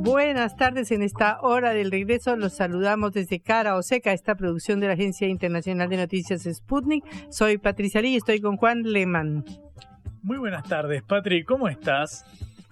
Buenas tardes en esta hora del regreso. Los saludamos desde Cara o Seca, esta producción de la Agencia Internacional de Noticias Sputnik. Soy Patricia Lee y estoy con Juan Lehmann. Muy buenas tardes, Patri. ¿Cómo estás?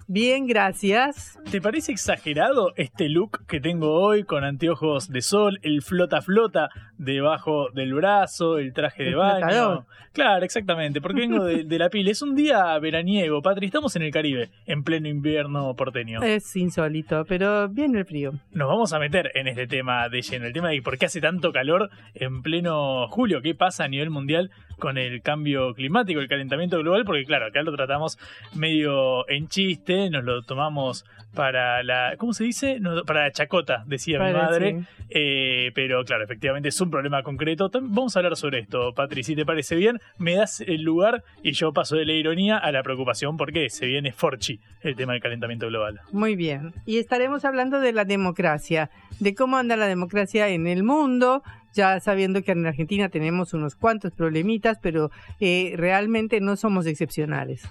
Bien, gracias. ¿Te parece exagerado este look que tengo hoy con anteojos de sol, el flota flota debajo del brazo, el traje de baño? Claro, exactamente, porque vengo de, la pila. Es un día veraniego, Patri, estamos en el Caribe, en pleno invierno porteño. Es insólito, pero viene el frío. Nos vamos a meter en este tema de lleno, el tema de por qué hace tanto calor en pleno julio, qué pasa a nivel mundial con el cambio climático, el calentamiento global, porque claro, acá lo tratamos medio en chiste, nos lo tomamos para la, ¿cómo se dice? para la chacota, decía mi madre, eh, pero claro, efectivamente es un problema concreto. Vamos a hablar sobre esto, Patri, si te parece bien, me das el lugar y yo paso de la ironía a la preocupación porque se viene Forchi el tema del calentamiento global. Muy bien, y estaremos hablando de la democracia, de cómo anda la democracia en el mundo, ya sabiendo que en Argentina tenemos unos cuantos problemitas, pero eh, realmente no somos excepcionales.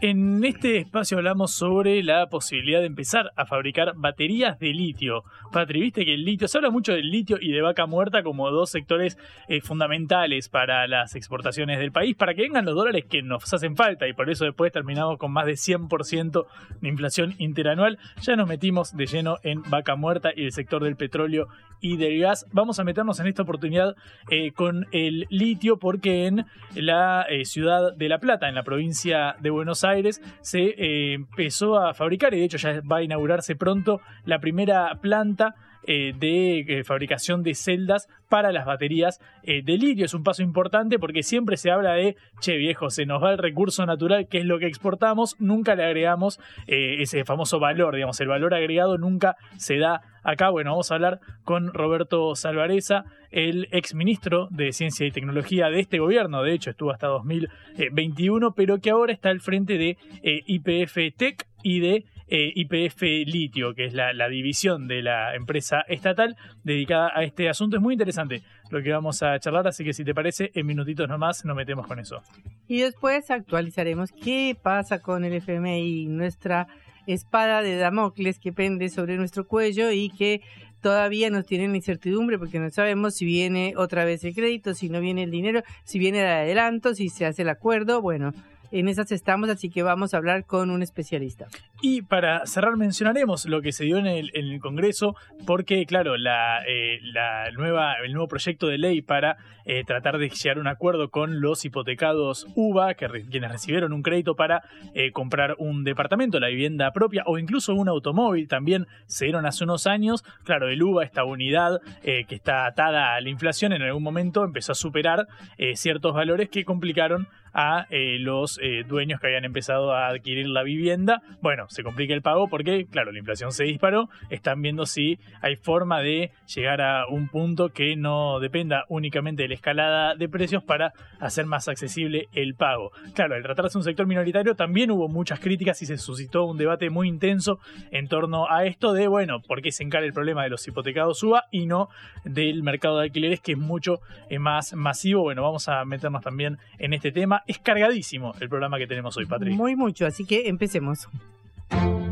En este espacio hablamos sobre la posibilidad de empezar a fabricar baterías de litio. Patri, viste que el litio, se habla mucho del litio y de vaca muerta como dos sectores eh, fundamentales para las exportaciones del país, para que vengan los dólares que nos hacen falta y por eso después terminamos con más de 100% de inflación interanual. Ya nos metimos de lleno en vaca muerta y el sector del petróleo y del gas. Vamos a meternos en esta oportunidad eh, con el litio porque en la eh, ciudad de La Plata, en la provincia de Buenos Aires, Aires se eh, empezó a fabricar y de hecho ya va a inaugurarse pronto la primera planta eh, de eh, fabricación de celdas para las baterías de litio. Es un paso importante porque siempre se habla de, che viejo, se nos va el recurso natural, que es lo que exportamos, nunca le agregamos ese famoso valor, digamos, el valor agregado nunca se da acá. Bueno, vamos a hablar con Roberto Salvareza, el ex ministro de Ciencia y Tecnología de este gobierno, de hecho estuvo hasta 2021, pero que ahora está al frente de eh, IPF Tech y de eh, IPF Litio, que es la, división de la empresa estatal dedicada a este asunto. Es muy interesante lo que vamos a charlar, así que si te parece, en minutitos nomás nos metemos con eso. Y después actualizaremos qué pasa con el FMI, nuestra espada de Damocles que pende sobre nuestro cuello y que todavía nos tienen incertidumbre porque no sabemos si viene otra vez el crédito, si no viene el dinero, si viene el adelanto, si se hace el acuerdo. Bueno, en esas estamos, así que vamos a hablar con un especialista. Y para cerrar mencionaremos lo que se dio en el, Congreso, porque claro, la, eh, la, nueva, el nuevo proyecto de ley para eh, tratar de llegar a un acuerdo con los hipotecados UBA, que quienes recibieron un crédito para eh, comprar un departamento, la vivienda propia o incluso un automóvil, también se dieron hace unos años. Claro, el UBA, esta unidad que está atada a la inflación, en algún momento empezó a superar ciertos valores que complicaron a los eh, dueños que habían empezado a adquirir la vivienda. Bueno, se complica el pago porque, claro, la inflación se disparó. Están viendo si hay forma de llegar a un punto que no dependa únicamente de la escalada de precios para hacer más accesible el pago. Claro, al tratarse un sector minoritario también hubo muchas críticas y se suscitó un debate muy intenso en torno a esto de, bueno, por qué se encara el problema de los hipotecados UBA y no del mercado de alquileres que es mucho eh, más masivo. Bueno, vamos a meternos también en este tema. Es cargadísimo el programa que tenemos hoy, Patrick. Muy mucho, así que empecemos.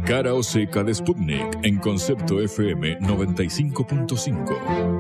Cara o seca de Sputnik en concepto FM 95.5.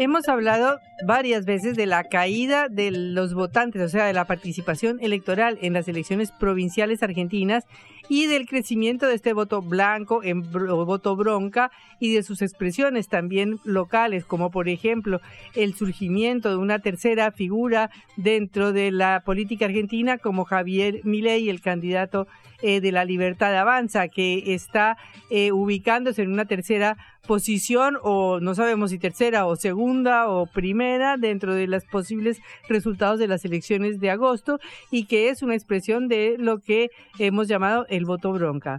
Hemos hablado varias veces de la caída de los votantes, o sea, de la participación electoral en las elecciones provinciales argentinas y del crecimiento de este voto blanco en voto bronca y de sus expresiones también locales, como por ejemplo el surgimiento de una tercera figura dentro de la política argentina como Javier Milei, el candidato eh, de la Libertad Avanza, que está eh, ubicándose en una tercera posición o no sabemos si tercera o segunda o primera dentro de los posibles resultados de las elecciones de agosto y que es una expresión de lo que hemos llamado el voto bronca.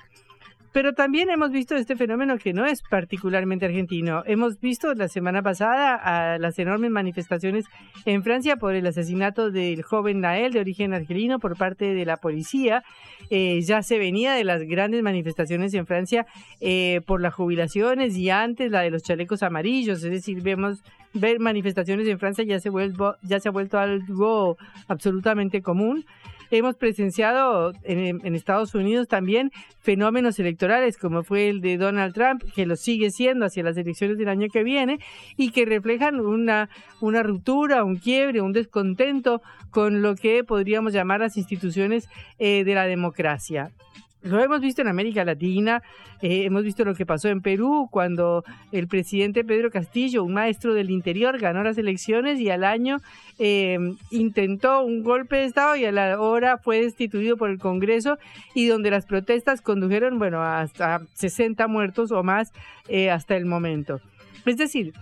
Pero también hemos visto este fenómeno que no es particularmente argentino. Hemos visto la semana pasada las enormes manifestaciones en Francia por el asesinato del joven Nael de origen argelino por parte de la policía. Eh, ya se venía de las grandes manifestaciones en Francia eh, por las jubilaciones y antes la de los chalecos amarillos. Es decir, vemos ver manifestaciones en Francia ya se, vuelvo, ya se ha vuelto algo absolutamente común. Hemos presenciado en, Estados Unidos también fenómenos electorales como fue el de Donald Trump, que lo sigue siendo hacia las elecciones del año que viene y que reflejan una, una ruptura, un quiebre, un descontento con lo que podríamos llamar las instituciones eh, de la democracia. Lo hemos visto en América Latina, eh, hemos visto lo que pasó en Perú cuando el presidente Pedro Castillo, un maestro del interior, ganó las elecciones y al año eh, intentó un golpe de Estado y a la hora fue destituido por el Congreso y donde las protestas condujeron, bueno, hasta 60 muertos o más eh, hasta el momento. Es decir,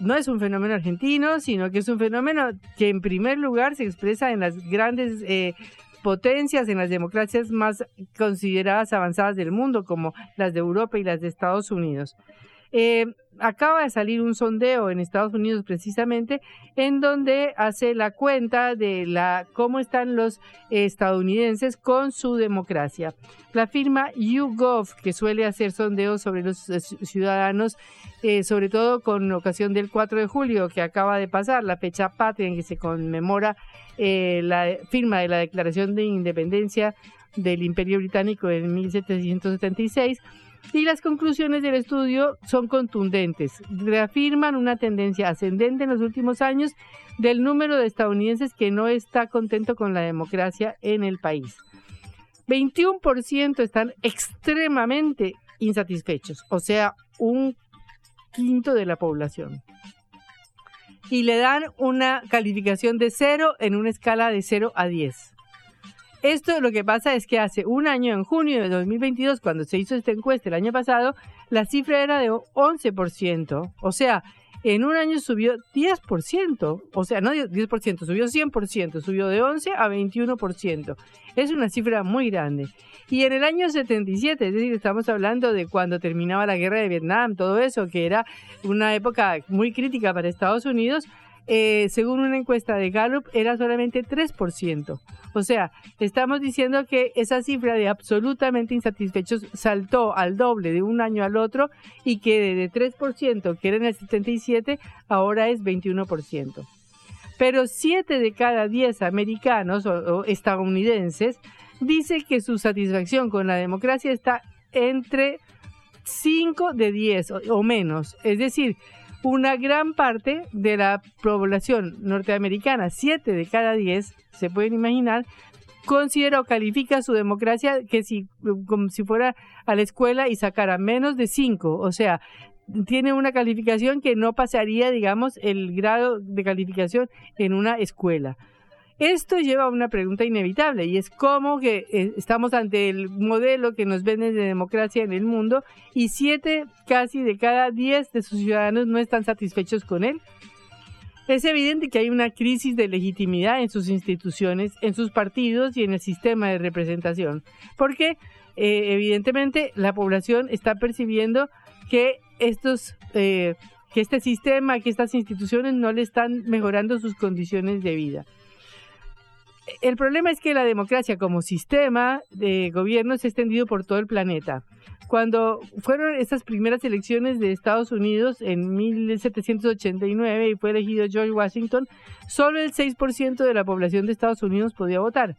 no es un fenómeno argentino, sino que es un fenómeno que en primer lugar se expresa en las grandes eh, potencias, en las democracias más consideradas avanzadas del mundo, como las de Europa y las de Estados Unidos. Eh, acaba de salir un sondeo en Estados Unidos precisamente en donde hace la cuenta de la cómo están los estadounidenses con su democracia. La firma YouGov, que suele hacer sondeos sobre los ciudadanos, eh, sobre todo con ocasión del 4 de julio que acaba de pasar, la fecha patria en que se conmemora eh, la firma de la Declaración de Independencia del Imperio Británico en 1776, y las conclusiones del estudio son contundentes. Reafirman una tendencia ascendente en los últimos años del número de estadounidenses que no está contento con la democracia en el país. 21% están extremadamente insatisfechos, o sea, un quinto de la población. Y le dan una calificación de 0 en una escala de 0 a 10. Esto lo que pasa es que hace un año, en junio de 2022, cuando se hizo esta encuesta el año pasado, la cifra era de 11%. O sea, en un año subió 10%. O sea, no 10%, subió 100%, subió de 11 a 21%. Es una cifra muy grande. Y en el año 77, es decir, estamos hablando de cuando terminaba la guerra de Vietnam, todo eso, que era una época muy crítica para Estados Unidos, eh, según una encuesta de Gallup, era solamente 3%. O sea, estamos diciendo que esa cifra de absolutamente insatisfechos saltó al doble de un año al otro y que de 3%, que era en el 77, ahora es 21%. Pero 7 de cada 10 americanos o, estadounidenses dice que su satisfacción con la democracia está entre 5 de 10 o, o menos. Es decir, una gran parte de la población norteamericana, 7 de cada 10, se pueden imaginar, considera o califica su democracia que si, como si fuera a la escuela y sacara menos de 5, o sea, tiene una calificación que no pasaría, digamos, el grado de calificación en una escuela. Esto lleva a una pregunta inevitable y es cómo que eh, estamos ante el modelo que nos venden de democracia en el mundo y siete casi de cada diez de sus ciudadanos no están satisfechos con él. Es evidente que hay una crisis de legitimidad en sus instituciones, en sus partidos y en el sistema de representación, porque eh, evidentemente la población está percibiendo que estos eh, que este sistema, que estas instituciones no le están mejorando sus condiciones de vida el problema es que la democracia como sistema de gobierno se ha extendido por todo el planeta. Cuando fueron estas primeras elecciones de Estados Unidos en 1789 y fue elegido George Washington, solo el 6% de la población de Estados Unidos podía votar.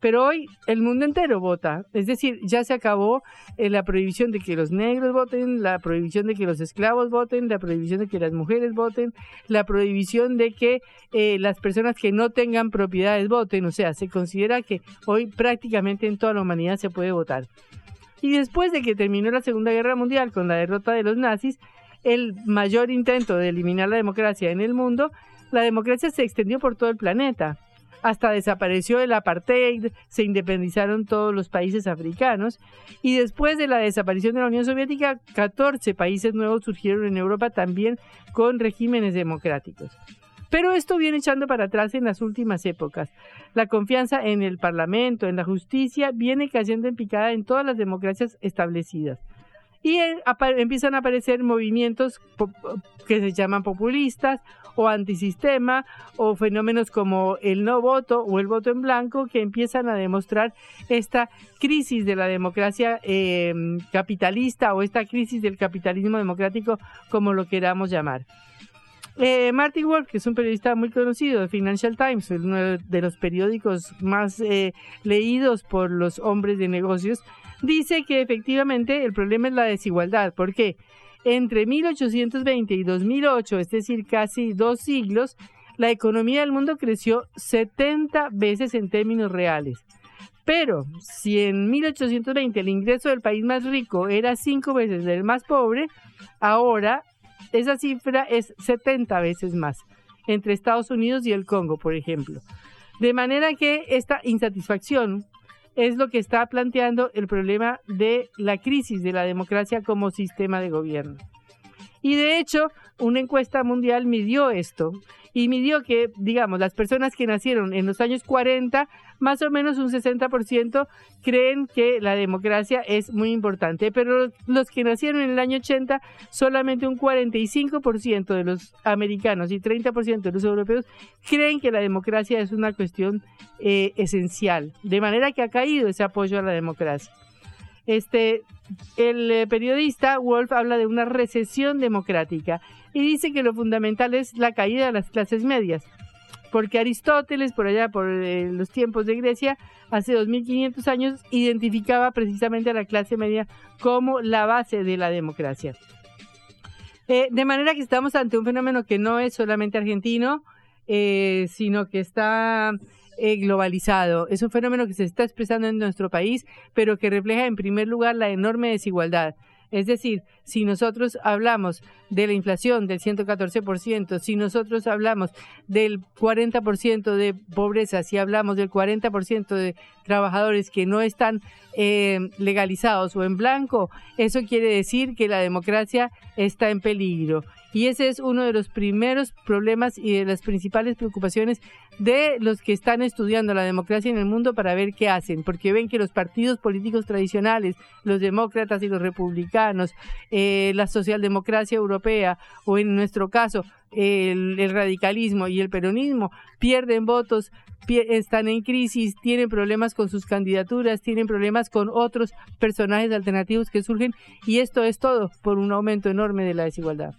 Pero hoy el mundo entero vota. Es decir, ya se acabó eh, la prohibición de que los negros voten, la prohibición de que los esclavos voten, la prohibición de que las mujeres voten, la prohibición de que eh, las personas que no tengan propiedades voten. O sea, se considera que hoy prácticamente en toda la humanidad se puede votar. Y después de que terminó la Segunda Guerra Mundial con la derrota de los nazis, el mayor intento de eliminar la democracia en el mundo, la democracia se extendió por todo el planeta hasta desapareció el apartheid, se independizaron todos los países africanos y después de la desaparición de la Unión Soviética, 14 países nuevos surgieron en Europa también con regímenes democráticos. Pero esto viene echando para atrás en las últimas épocas. La confianza en el Parlamento, en la justicia, viene cayendo en picada en todas las democracias establecidas y empiezan a aparecer movimientos que se llaman populistas o antisistema o fenómenos como el no voto o el voto en blanco que empiezan a demostrar esta crisis de la democracia em, capitalista o esta crisis del capitalismo democrático como lo queramos llamar. Eh, Martin Wolf, que es un periodista muy conocido de Financial Times, uno de los periódicos más eh, leídos por los hombres de negocios, dice que efectivamente el problema es la desigualdad. porque Entre 1820 y 2008, es decir, casi dos siglos, la economía del mundo creció 70 veces en términos reales. Pero si en 1820 el ingreso del país más rico era cinco veces del más pobre, ahora esa cifra es 70 veces más entre Estados Unidos y el Congo, por ejemplo. De manera que esta insatisfacción es lo que está planteando el problema de la crisis de la democracia como sistema de gobierno. Y de hecho, una encuesta mundial midió esto y midió que, digamos, las personas que nacieron en los años 40, más o menos un 60% creen que la democracia es muy importante, pero los que nacieron en el año 80, solamente un 45% de los americanos y 30% de los europeos creen que la democracia es una cuestión eh, esencial, de manera que ha caído ese apoyo a la democracia. Este, el eh, periodista Wolf habla de una recesión democrática y dice que lo fundamental es la caída de las clases medias. Porque Aristóteles, por allá, por eh, los tiempos de Grecia, hace 2500 años, identificaba precisamente a la clase media como la base de la democracia. Eh, de manera que estamos ante un fenómeno que no es solamente argentino, sino que está eh, globalizado. Es un fenómeno que se está expresando en nuestro país, pero que refleja en primer lugar la enorme desigualdad. Es decir, si nosotros hablamos de la inflación del 114%, si nosotros hablamos del 40% de pobreza, si hablamos del 40% de trabajadores que no están eh, legalizados o en blanco, eso quiere decir que la democracia está en peligro. Y ese es uno de los primeros problemas y de las principales preocupaciones de los que están estudiando la democracia en el mundo para ver qué hacen, porque ven que los partidos políticos tradicionales, los demócratas y los republicanos, eh, la socialdemocracia europea o en nuestro caso el, radicalismo y el peronismo pierden votos, están en crisis, tienen problemas con sus candidaturas, tienen problemas con otros personajes alternativos que surgen y esto es todo por un aumento enorme de la desigualdad.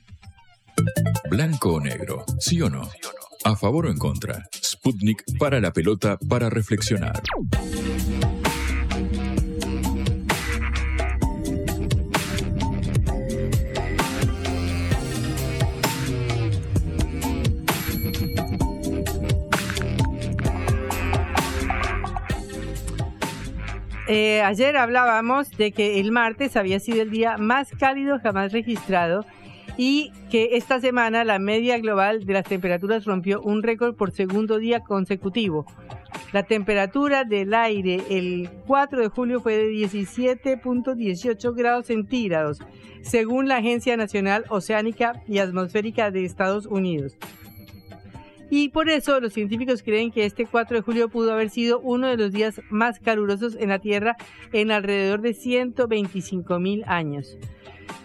Blanco o negro, sí o no. A favor o en contra. Sputnik para la pelota para reflexionar. Eh, ayer hablábamos de que el martes había sido el día más cálido jamás registrado y que esta semana la media global de las temperaturas rompió un récord por segundo día consecutivo. La temperatura del aire el 4 de julio fue de 17.18 grados centígrados, según la Agencia Nacional Oceánica y Atmosférica de Estados Unidos. Y por eso los científicos creen que este 4 de julio pudo haber sido uno de los días más calurosos en la Tierra en alrededor de 125 mil años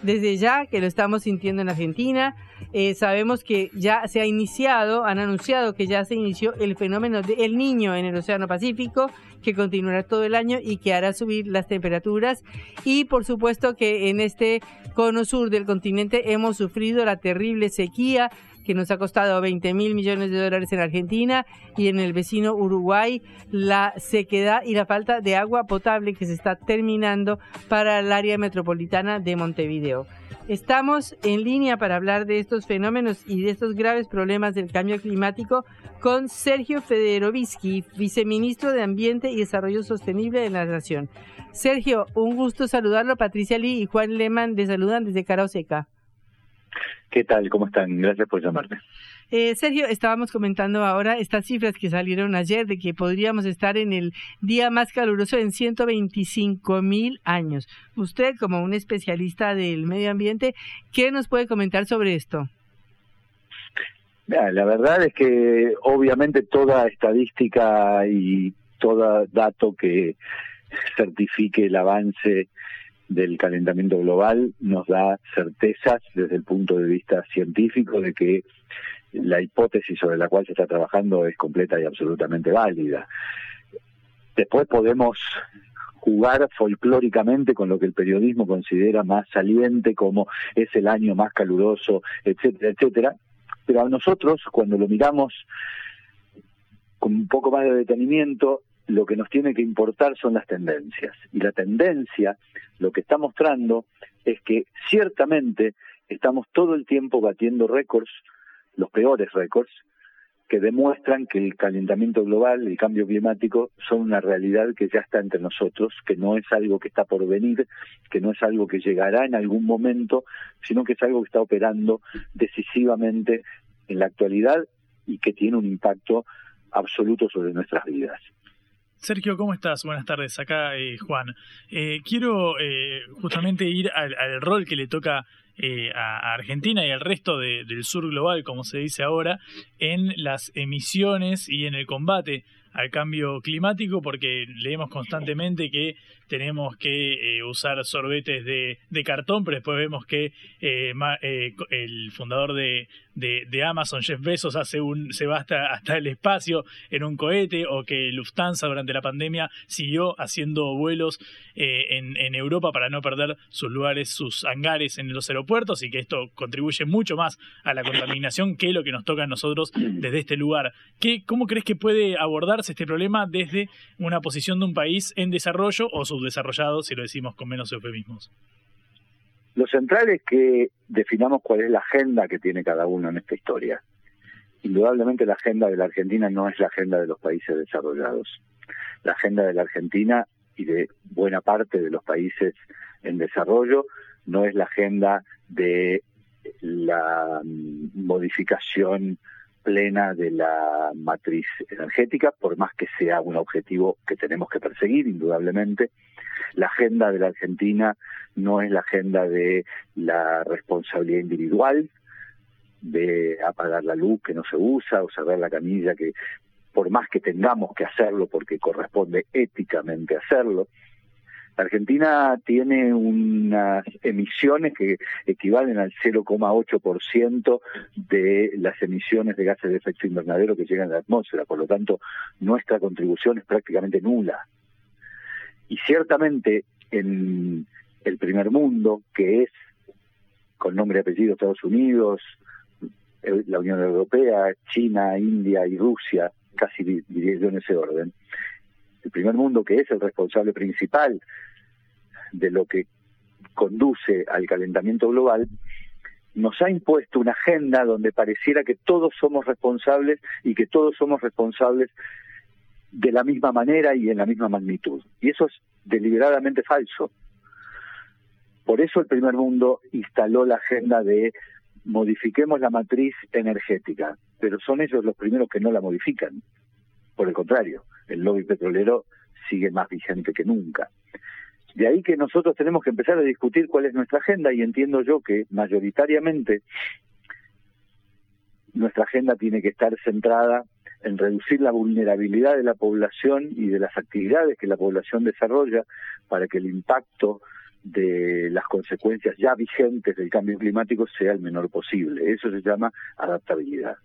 desde ya que lo estamos sintiendo en Argentina. Eh, sabemos que ya se ha iniciado, han anunciado que ya se inició el fenómeno del Niño en el Océano Pacífico, que continuará todo el año y que hará subir las temperaturas. Y por supuesto que en este cono sur del continente hemos sufrido la terrible sequía que nos ha costado 20 mil millones de dólares en Argentina y en el vecino Uruguay la sequedad y la falta de agua potable que se está terminando para el área metropolitana de Montevideo. Estamos en línea para hablar de estos fenómenos y de estos graves problemas del cambio climático con Sergio Federovisky, viceministro de Ambiente y Desarrollo Sostenible de la Nación. Sergio, un gusto saludarlo. Patricia Lee y Juan Lehmann te saludan desde Cara Seca. ¿Qué tal? ¿Cómo están? Gracias por llamarme. Eh, Sergio, estábamos comentando ahora estas cifras que salieron ayer de que podríamos estar en el día más caluroso en 125 mil años. Usted, como un especialista del medio ambiente, ¿qué nos puede comentar sobre esto? la verdad es que obviamente toda estadística y todo dato que certifique el avance del calentamiento global nos da certezas desde el punto de vista científico de que la hipótesis sobre la cual se está trabajando es completa y absolutamente válida. Después podemos jugar folclóricamente con lo que el periodismo considera más saliente, como es el año más caluroso, etcétera, etcétera. Pero a nosotros, cuando lo miramos con un poco más de detenimiento, lo que nos tiene que importar son las tendencias. Y la tendencia lo que está mostrando es que ciertamente estamos todo el tiempo batiendo récords, los peores récords, que demuestran que el calentamiento global, el cambio climático, son una realidad que ya está entre nosotros, que no es algo que está por venir, que no es algo que llegará en algún momento, sino que es algo que está operando decisivamente en la actualidad y que tiene un impacto absoluto sobre nuestras vidas. Sergio, ¿cómo estás? Buenas tardes. Acá eh, Juan. Eh, quiero eh, justamente ir al, rol que le toca a, Argentina y al resto del sur global, como se dice ahora, en las emisiones y en el combate al cambio climático, porque leemos constantemente que tenemos que usar sorbetes de, cartón, pero después vemos que eh, el fundador de, de, Amazon, Jeff Bezos, hace un, se va hasta, hasta el espacio en un cohete, o que Lufthansa durante la pandemia siguió haciendo vuelos en, en Europa para no perder sus lugares, sus hangares en los aeropuertos, y que esto contribuye mucho más a la contaminación que lo que nos toca a nosotros desde este lugar. ¿Qué, ¿Cómo crees que puede abordarse este problema desde una posición de un país en desarrollo o su desarrollado, si lo decimos con menos eufemismos. Lo central es que definamos cuál es la agenda que tiene cada uno en esta historia. Indudablemente la agenda de la Argentina no es la agenda de los países desarrollados. La agenda de la Argentina y de buena parte de los países en desarrollo no es la agenda de la mm, modificación plena de la matriz energética, por más que sea un objetivo que tenemos que perseguir, indudablemente. La agenda de la Argentina no es la agenda de la responsabilidad individual, de apagar la luz que no se usa o cerrar la camilla que por más que tengamos que hacerlo porque corresponde éticamente hacerlo, Argentina tiene unas emisiones que equivalen al 0,8% de las emisiones de gases de efecto invernadero que llegan a la atmósfera, por lo tanto nuestra contribución es prácticamente nula. Y ciertamente en el primer mundo, que es con nombre y apellido Estados Unidos, la Unión Europea, China, India y Rusia, casi diría yo en ese orden, el primer mundo que es el responsable principal de lo que conduce al calentamiento global, nos ha impuesto una agenda donde pareciera que todos somos responsables y que todos somos responsables de la misma manera y en la misma magnitud. Y eso es deliberadamente falso. Por eso el primer mundo instaló la agenda de modifiquemos la matriz energética, pero son ellos los primeros que no la modifican. Por el contrario, el lobby petrolero sigue más vigente que nunca. De ahí que nosotros tenemos que empezar a discutir cuál es nuestra agenda y entiendo yo que mayoritariamente nuestra agenda tiene que estar centrada en reducir la vulnerabilidad de la población y de las actividades que la población desarrolla para que el impacto de las consecuencias ya vigentes del cambio climático sea el menor posible. Eso se llama adaptabilidad.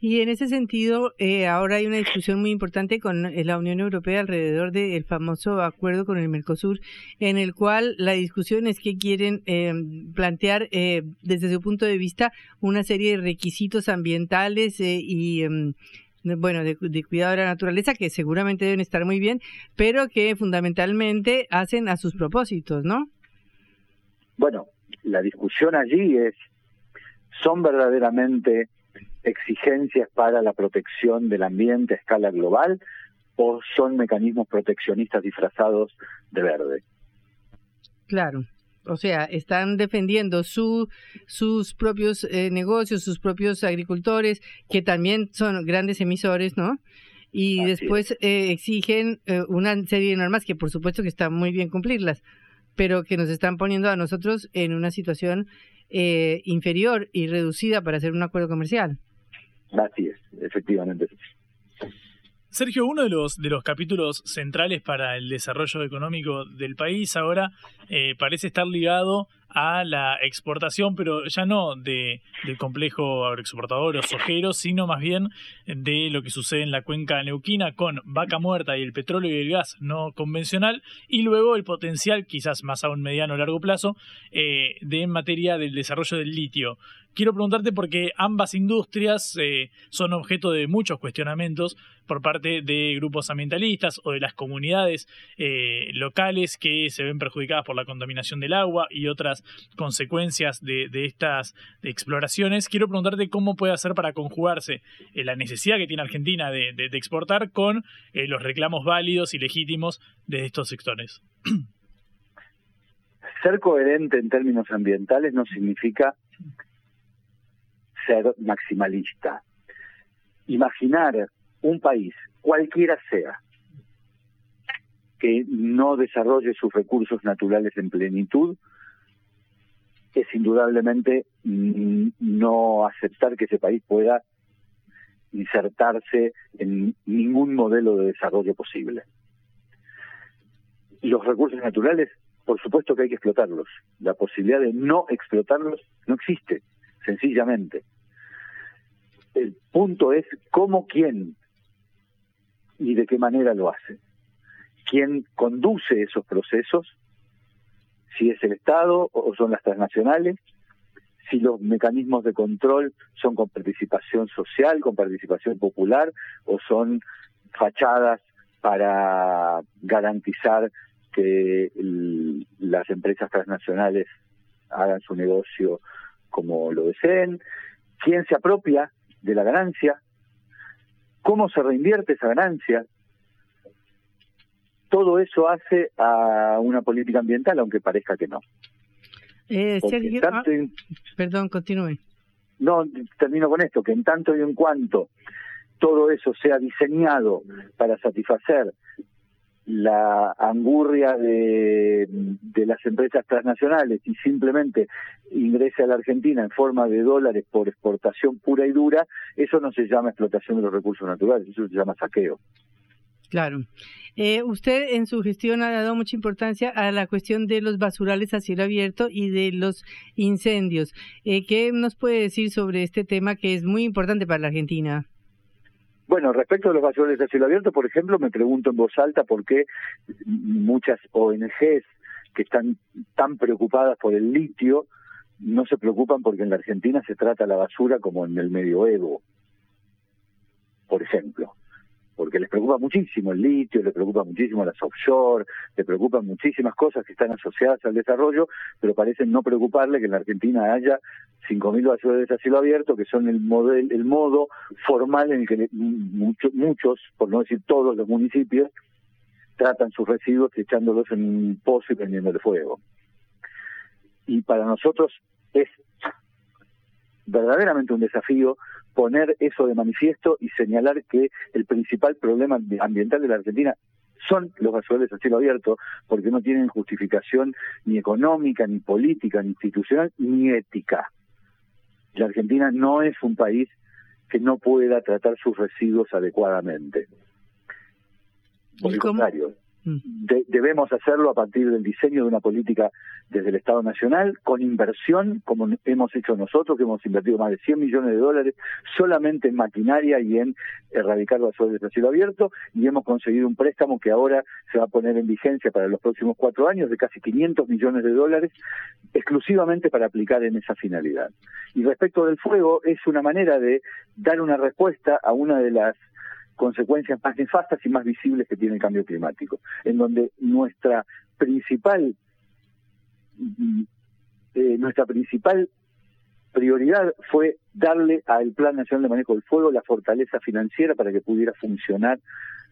Y en ese sentido, eh, ahora hay una discusión muy importante con eh, la Unión Europea alrededor del famoso acuerdo con el Mercosur, en el cual la discusión es que quieren eh, plantear desde su punto de vista una serie de requisitos ambientales y em, bueno, de, cuidado de la naturaleza, que seguramente deben estar muy bien, pero que fundamentalmente hacen a sus propósitos, ¿no? Bueno, la discusión allí es, ¿son verdaderamente exigencias para la protección del ambiente a escala global o son mecanismos proteccionistas disfrazados de verde? Claro. O sea, están defendiendo su, sus propios eh, negocios, sus propios agricultores, que también son grandes emisores, ¿no? Y después eh, exigen eh, una serie de normas que por supuesto que está muy bien cumplirlas, pero que nos están poniendo a nosotros en una situación inferior y reducida para hacer un acuerdo comercial. Así es, efectivamente. Sergio, uno de los, de los capítulos centrales para el desarrollo económico del país ahora eh, parece estar ligado a la exportación, pero ya no de, del complejo agroexportador o sojero, sino más bien de lo que sucede en la cuenca neuquina con vaca muerta y el petróleo y el gas no convencional, y luego el potencial, quizás más a un mediano o largo plazo, eh, de en materia del desarrollo del litio. Quiero preguntarte porque ambas industrias eh, son objeto de muchos cuestionamientos por parte de grupos ambientalistas o de las comunidades eh, locales que se ven perjudicadas por la contaminación del agua y otras consecuencias de, estas exploraciones. Quiero preguntarte cómo puede hacer para conjugarse eh, la necesidad que tiene Argentina de, exportar con los reclamos válidos y legítimos de estos sectores. Ser coherente en términos ambientales no significa ser maximalista. Imaginar un país, cualquiera sea, que no desarrolle sus recursos naturales en plenitud, es indudablemente no aceptar que ese país pueda insertarse en ningún modelo de desarrollo posible. Y los recursos naturales, por supuesto que hay que explotarlos. La posibilidad de no explotarlos no existe, sencillamente el punto es cómo, quién y de qué manera lo hace. ¿Quién conduce esos procesos? Si es el Estado o son las transnacionales, si los mecanismos de control son con participación social, con participación popular, o son fachadas para garantizar que las empresas transnacionales hagan su negocio como lo deseen, quién se apropia de la ganancia, cómo se reinvierte esa ganancia. Todo eso hace a una política ambiental, aunque parezca que no. Eh, ah, perdón, continúe. No, termino con esto, que en tanto y en cuanto todo eso sea diseñado para satisfacer la angurria de, las empresas transnacionales y simplemente ingrese a la Argentina en forma de dólares por exportación pura y dura, eso no se llama explotación de los recursos naturales, eso se llama saqueo. Claro. Eh, usted en su gestión ha dado mucha importancia a la cuestión de los basurales a cielo abierto y de los incendios. Eh, ¿Qué nos puede decir sobre este tema que es muy importante para la Argentina? Bueno, respecto a los basureros de cielo abierto, por ejemplo, me pregunto en voz alta por qué muchas ONGs que están tan preocupadas por el litio no se preocupan porque en la Argentina se trata la basura como en el medioevo, por ejemplo. Porque les preocupa muchísimo el litio, les preocupa muchísimo las offshore, les preocupan muchísimas cosas que están asociadas al desarrollo, pero parecen no preocuparle que en la Argentina haya 5.000 basureros a cielo abierto, que son el, model, el modo formal en el que muchos, muchos, por no decir todos los municipios, tratan sus residuos echándolos en un pozo y prendiéndole fuego. Y para nosotros es verdaderamente un desafío poner eso de manifiesto y señalar que el principal problema ambiental de la Argentina son los basureros a cielo abierto, porque no tienen justificación ni económica, ni política, ni institucional, ni ética. La Argentina no es un país que no pueda tratar sus residuos adecuadamente. Por el contrario, mm. debemos hacerlo a partir del diseño de una política desde el Estado Nacional, con inversión, como hemos hecho nosotros, que hemos invertido más de 100 millones de dólares solamente en maquinaria y en erradicar la suerte de cielo abierto, y hemos conseguido un préstamo que ahora se va a poner en vigencia para los próximos cuatro años de casi 500 millones de dólares, exclusivamente para aplicar en esa finalidad. Y respecto del fuego, es una manera de dar una respuesta a una de las consecuencias más nefastas y más visibles que tiene el cambio climático, en donde nuestra principal eh, nuestra principal prioridad fue darle al Plan Nacional de Manejo del Fuego la fortaleza financiera para que pudiera funcionar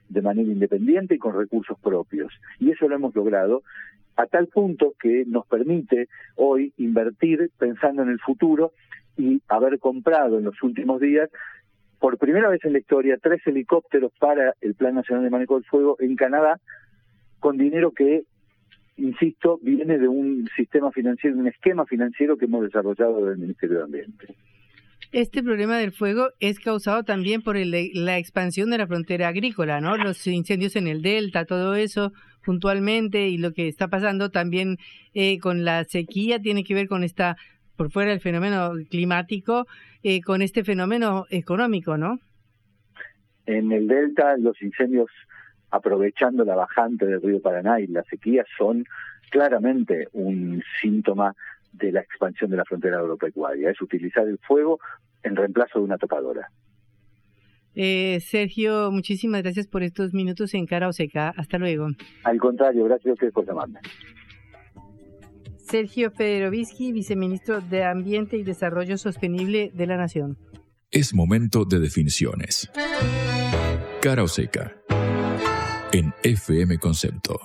de manera independiente y con recursos propios. Y eso lo hemos logrado a tal punto que nos permite hoy invertir pensando en el futuro y haber comprado en los últimos días por primera vez en la historia tres helicópteros para el Plan Nacional de Manejo del Fuego en Canadá con dinero que, insisto, viene de un sistema financiero, un esquema financiero que hemos desarrollado del Ministerio de Ambiente. Este problema del fuego es causado también por la expansión de la frontera agrícola, ¿no? Los incendios en el delta, todo eso puntualmente y lo que está pasando también eh, con la sequía tiene que ver con esta por fuera del fenómeno climático, eh, con este fenómeno económico, ¿no? En el delta, los incendios, aprovechando la bajante del río Paraná y la sequía, son claramente un síntoma de la expansión de la frontera agropecuaria. Es utilizar el fuego en reemplazo de una topadora. Eh, Sergio, muchísimas gracias por estos minutos en Cara o Seca. Hasta luego. Al contrario, gracias a ustedes por llamarme. Sergio Federovisky, viceministro de Ambiente y Desarrollo Sostenible de la Nación. Es momento de definiciones. Cara o seca. En FM Concepto.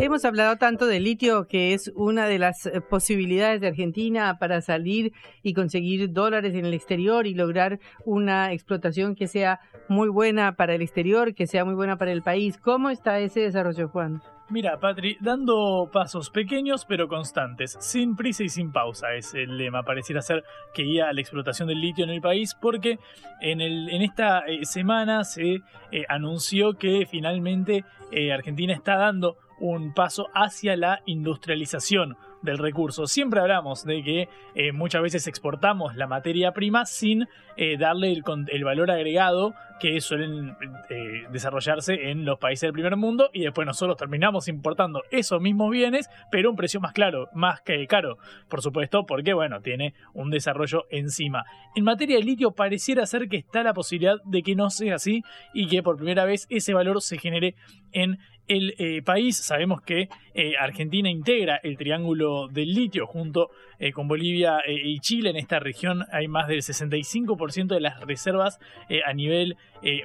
Hemos hablado tanto de litio, que es una de las eh, posibilidades de Argentina para salir y conseguir dólares en el exterior y lograr una explotación que sea muy buena para el exterior, que sea muy buena para el país. ¿Cómo está ese desarrollo, Juan? Mira, Patri, dando pasos pequeños pero constantes, sin prisa y sin pausa es el lema. Pareciera ser que guía la explotación del litio en el país porque en, el, en esta eh, semana se eh, anunció que finalmente Argentina está dando un paso hacia la industrialización del recurso. Siempre hablamos de que eh, muchas veces exportamos la materia prima sin eh, darle el, valor agregado que suelen eh, desarrollarse en los países del primer mundo y después nosotros terminamos importando esos mismos bienes, pero a un precio más claro, más que caro, por supuesto, porque bueno, tiene un desarrollo encima. En materia de litio pareciera ser que está la posibilidad de que no sea así y que por primera vez ese valor se genere en el eh, país. Sabemos que eh, Argentina integra el triángulo del litio junto eh, con Bolivia y Chile. En esta región hay más del 65% de las reservas a nivel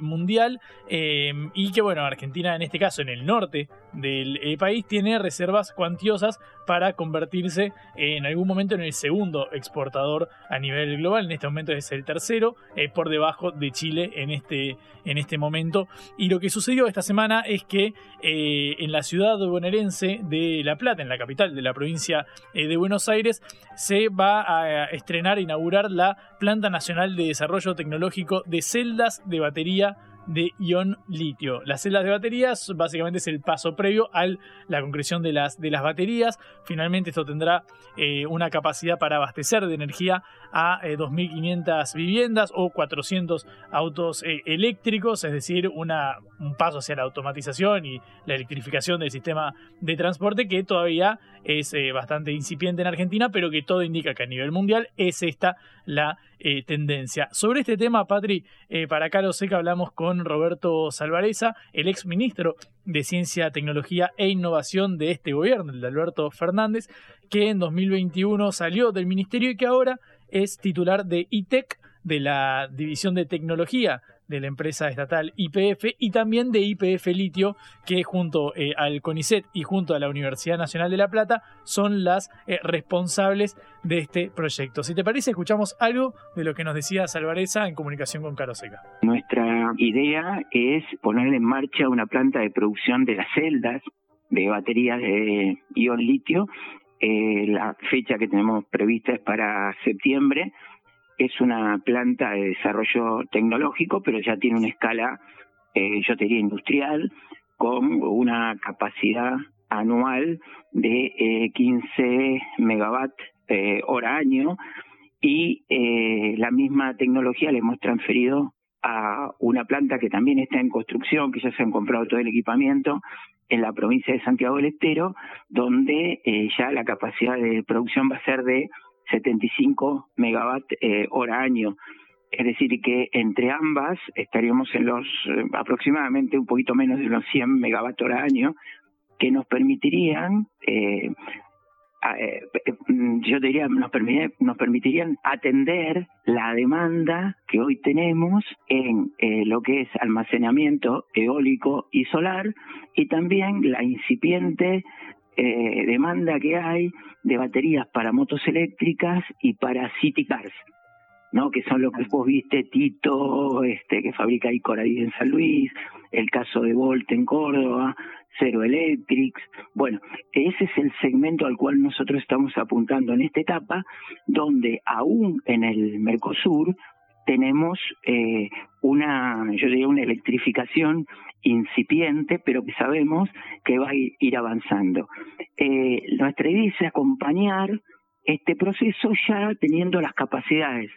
mundial y que bueno, Argentina en este caso en el norte del país tiene reservas cuantiosas para convertirse en algún momento en el segundo exportador a nivel global. En este momento es el tercero, por debajo de Chile en este, en este momento. Y lo que sucedió esta semana es que eh, en la ciudad bonaerense de La Plata, en la capital de la provincia eh, de Buenos Aires, se va a estrenar, inaugurar la Planta Nacional de Desarrollo Tecnológico de Celdas de Batería de ion litio. Las celdas de baterías básicamente es el paso previo a la concreción de las, de las baterías. Finalmente esto tendrá eh, una capacidad para abastecer de energía a 2.500 viviendas o 400 autos eléctricos, es decir, un paso hacia la automatización y la electrificación del sistema de transporte que todavía es eh, bastante incipiente en Argentina, pero que todo indica que a nivel mundial es esta la eh, tendencia. Sobre este tema, Patri, eh, para sé que hablamos con Roberto Salvareza, el ex ministro de Ciencia, Tecnología e Innovación de este gobierno, el de Alberto Fernández, que en 2021 salió del ministerio y que ahora es titular de ITEC, de la División de Tecnología de la empresa estatal IPF y también de IPF Litio, que junto eh, al CONICET y junto a la Universidad Nacional de La Plata son las eh, responsables de este proyecto. Si te parece, escuchamos algo de lo que nos decía Salvareza en comunicación con Caroseca. Nuestra idea es poner en marcha una planta de producción de las celdas de baterías de ion litio. Eh, la fecha que tenemos prevista es para septiembre es una planta de desarrollo tecnológico, pero ya tiene una escala, eh, yo te diría, industrial, con una capacidad anual de eh, 15 megawatt eh, hora año. Y eh, la misma tecnología le hemos transferido a una planta que también está en construcción, que ya se han comprado todo el equipamiento en la provincia de Santiago del Estero, donde eh, ya la capacidad de producción va a ser de 75 megawatt eh, hora año. Es decir, que entre ambas estaríamos en los eh, aproximadamente un poquito menos de los 100 megawatt hora año, que nos permitirían eh, eh, mm, yo diría, nos, nos permitirían atender la demanda que hoy tenemos en eh, lo que es almacenamiento eólico y solar y también la incipiente eh, demanda que hay de baterías para motos eléctricas y para city cars. ¿no? que son lo que vos viste, Tito, este, que fabrica Icoradí en San Luis, el caso de Volt en Córdoba, Zero Electrics. Bueno, ese es el segmento al cual nosotros estamos apuntando en esta etapa, donde aún en el Mercosur tenemos eh, una, yo diría, una electrificación incipiente, pero que sabemos que va a ir avanzando. Eh, nuestra idea es acompañar este proceso ya teniendo las capacidades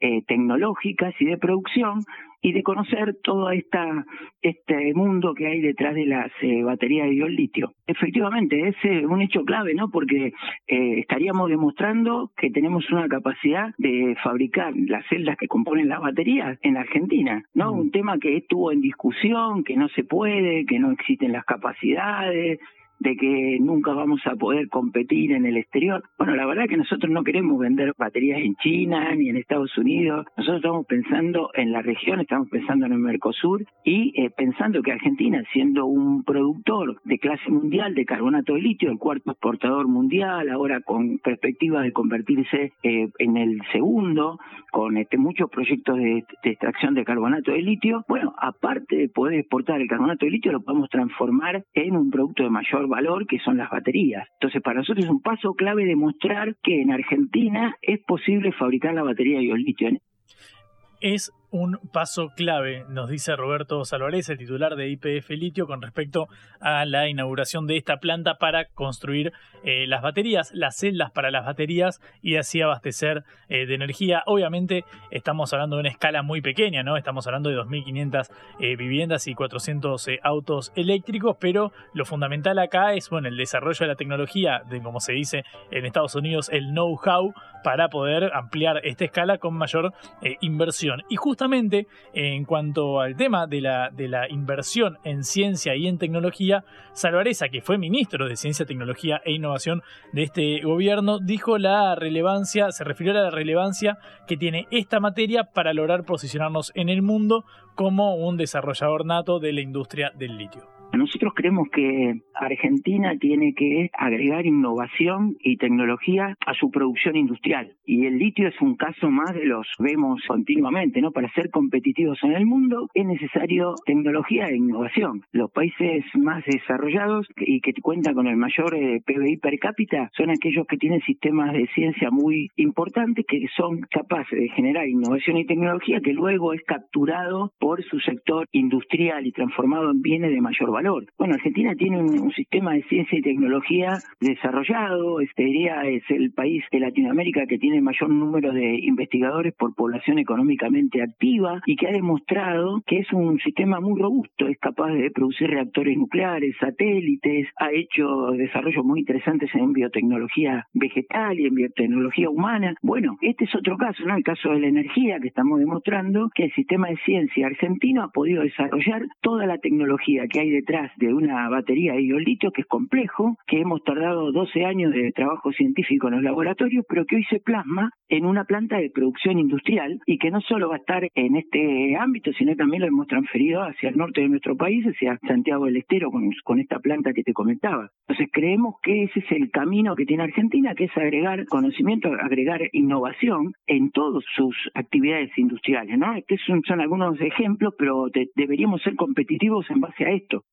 eh, tecnológicas y de producción y de conocer todo esta, este mundo que hay detrás de las eh, baterías de ion litio. Efectivamente, es eh, un hecho clave, ¿no? Porque eh, estaríamos demostrando que tenemos una capacidad de fabricar las celdas que componen las baterías en Argentina, ¿no? Un tema que estuvo en discusión, que no se puede, que no existen las capacidades, de que nunca vamos a poder competir en el exterior. Bueno, la verdad es que nosotros no queremos vender baterías en China ni en Estados Unidos. Nosotros estamos pensando en la región, estamos pensando en el Mercosur y eh, pensando que Argentina, siendo un productor de clase mundial de carbonato de litio, el cuarto exportador mundial, ahora con perspectivas de convertirse eh, en el segundo, con este, muchos proyectos de, de extracción de carbonato de litio, bueno, aparte de poder exportar el carbonato de litio, lo podemos transformar en un producto de mayor valor que son las baterías. Entonces, para nosotros es un paso clave demostrar que en Argentina es posible fabricar la batería de litio. Es un paso clave, nos dice Roberto Salvarez, el titular de IPF Litio, con respecto a la inauguración de esta planta para construir eh, las baterías, las celdas para las baterías y así abastecer eh, de energía. Obviamente estamos hablando de una escala muy pequeña, ¿no? Estamos hablando de 2.500 eh, viviendas y 400 eh, autos eléctricos, pero lo fundamental acá es, bueno, el desarrollo de la tecnología, de como se dice en Estados Unidos, el know-how para poder ampliar esta escala con mayor inversión. Y justamente en cuanto al tema de la, de la inversión en ciencia y en tecnología, Salvareza, que fue ministro de Ciencia, Tecnología e Innovación de este gobierno, dijo la relevancia, se refirió a la relevancia que tiene esta materia para lograr posicionarnos en el mundo como un desarrollador nato de la industria del litio. Nosotros creemos que Argentina tiene que agregar innovación y tecnología a su producción industrial. Y el litio es un caso más de los vemos continuamente, ¿no? Para ser competitivos en el mundo es necesario tecnología e innovación. Los países más desarrollados y que cuentan con el mayor eh, PBI per cápita son aquellos que tienen sistemas de ciencia muy importantes que son capaces de generar innovación y tecnología que luego es capturado por su sector industrial y transformado en bienes de mayor valor. Bueno, Argentina tiene un, sistema de ciencia y tecnología desarrollado, este diría es el país de Latinoamérica que tiene mayor número de investigadores por población económicamente activa y que ha demostrado que es un sistema muy robusto, es capaz de producir reactores nucleares, satélites, ha hecho desarrollos muy interesantes en biotecnología vegetal y en biotecnología humana. Bueno, este es otro caso, ¿no? El caso de la energía que estamos demostrando que el sistema de ciencia argentino ha podido desarrollar toda la tecnología que hay detrás de una batería de litio que es complejo, que hemos tardado 12 años de trabajo científico en los laboratorios, pero que hoy se plasma en una planta de producción industrial y que no solo va a estar en este ámbito, sino también lo hemos transferido hacia el norte de nuestro país, hacia Santiago del Estero, con, con esta planta que te comentaba. Entonces creemos que ese es el camino que tiene Argentina, que es agregar conocimiento, agregar innovación en todas sus actividades industriales. ¿no? Estos son, algunos ejemplos, pero te, deberíamos ser competitivos en base a esto.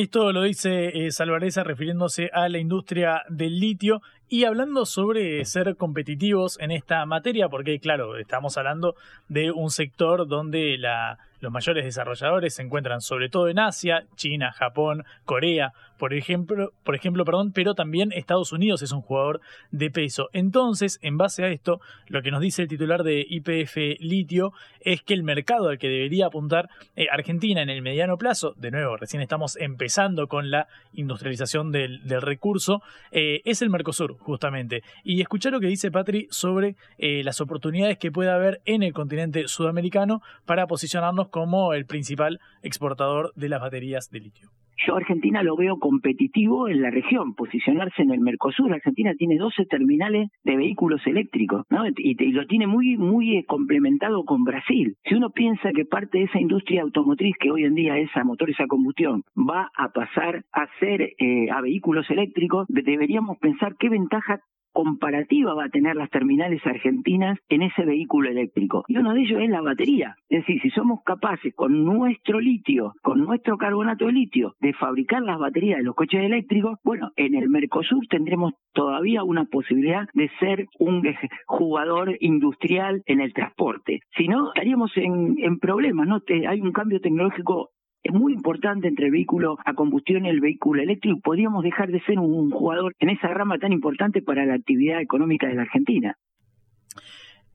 Esto lo dice eh, Salvareza refiriéndose a la industria del litio Y hablando sobre ser competitivos en esta materia, porque claro, estamos hablando de un sector donde la, los mayores desarrolladores se encuentran sobre todo en Asia, China, Japón, Corea, por ejemplo, por ejemplo, perdón, pero también Estados Unidos es un jugador de peso. Entonces, en base a esto, lo que nos dice el titular de IPF Litio es que el mercado al que debería apuntar eh, Argentina en el mediano plazo, de nuevo, recién estamos empezando con la industrialización del, recurso, eh, es el Mercosur, justamente. Y escuchar lo que dice Patri sobre eh, las oportunidades que puede haber en el continente sudamericano para posicionarnos como el principal exportador de las baterías de litio. Yo Argentina lo veo competitivo en la región, posicionarse en el Mercosur. Argentina tiene 12 terminales de vehículos eléctricos, ¿no? Y, lo tiene muy muy eh, complementado con Brasil. Si uno piensa que parte de esa industria automotriz que hoy en día es a motores a combustión va a pasar a ser eh, a vehículos eléctricos, deberíamos pensar qué ventaja comparativa va a tener las terminales argentinas en ese vehículo eléctrico. Y uno de ellos es la batería. Es decir, si somos capaces con nuestro litio, con nuestro carbonato de litio, de fabricar las baterías de los coches eléctricos, bueno, en el Mercosur tendremos todavía una posibilidad de ser un jugador industrial en el transporte. Si no, estaríamos en, en problemas, ¿no? hay un cambio tecnológico es muy importante entre el vehículo a combustión y el vehículo eléctrico. Podríamos dejar de ser un jugador en esa rama tan importante para la actividad económica de la Argentina.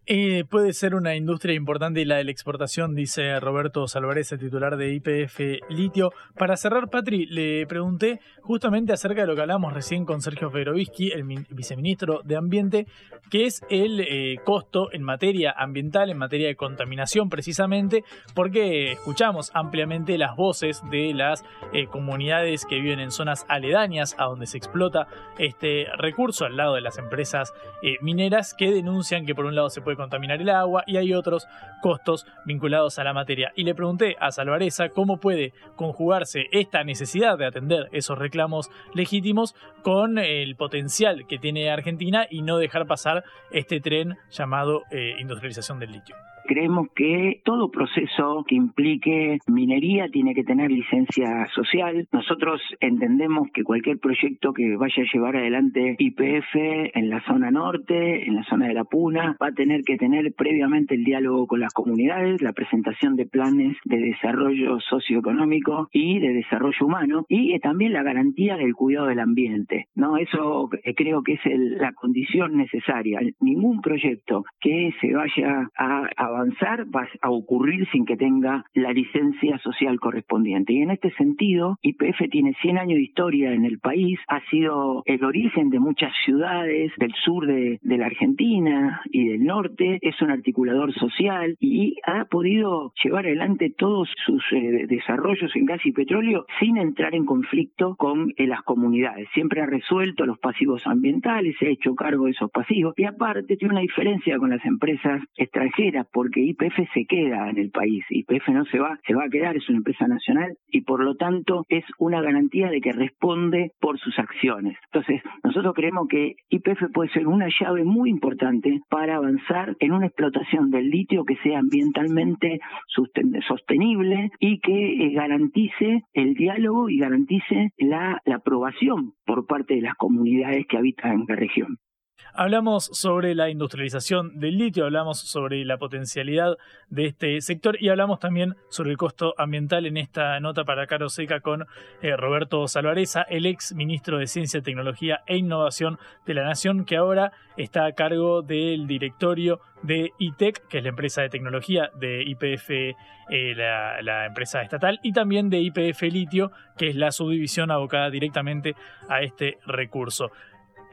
Eh, puede ser una industria importante la de la exportación, dice Roberto Salvarez, el titular de IPF Litio. Para cerrar, Patri, le pregunté justamente acerca de lo que hablamos recién con Sergio Fedorovsky, el viceministro de Ambiente, que es el eh, costo en materia ambiental, en materia de contaminación precisamente, porque escuchamos ampliamente las voces de las eh, comunidades que viven en zonas aledañas a donde se explota este recurso al lado de las empresas mineras que denuncian que por un lado se puede contaminar el agua y hay otros costos vinculados a la materia. Y le pregunté a Salvareza cómo puede conjugarse esta necesidad de atender esos reclamos legítimos con el potencial que tiene Argentina y no dejar pasar este tren llamado eh, industrialización del litio. Creemos que todo proceso que implique minería tiene que tener licencia social. Nosotros entendemos que cualquier proyecto que vaya a llevar adelante IPF en la zona norte, en la zona de la Puna, va a tener que tener previamente el diálogo con las comunidades, la presentación de planes de desarrollo socioeconómico y de desarrollo humano y también la garantía del cuidado del ambiente. No, eso eh, creo que es la condición necesaria. Ningún proyecto que se vaya a, a avanzar va a ocurrir sin que tenga la licencia social correspondiente. Y en este sentido, IPF tiene 100 años de historia en el país, ha sido el origen de muchas ciudades del sur de, la Argentina y del norte, es un articulador social y ha podido llevar adelante todos sus eh, desarrollos en gas y petróleo sin entrar en conflicto con eh, las comunidades. Siempre ha resuelto los pasivos ambientales, se ha hecho cargo de esos pasivos y aparte tiene una diferencia con las empresas extranjeras porque IPF se queda en el país, IPF no se va, se va a quedar, es una empresa nacional y por lo tanto es una garantía de que responde por sus acciones. Entonces, nosotros creemos que IPF puede ser una llave muy importante para avanzar en una explotación del litio que sea ambientalmente sostenible y que eh, garantice el diálogo y garantice la aprobación por parte de las comunidades que habitan en la región. Hablamos sobre la industrialización del litio, hablamos sobre la potencialidad de este sector y hablamos también sobre el costo ambiental en esta nota para Caro Seca con eh, Roberto Salvareza, el ex ministro de Ciencia, Tecnología e Innovación de la Nación, que ahora está a cargo del directorio de ITEC, que es la empresa de tecnología de IPF, eh, la, la, empresa estatal, y también de IPF Litio, que es la subdivisión abocada directamente a este recurso.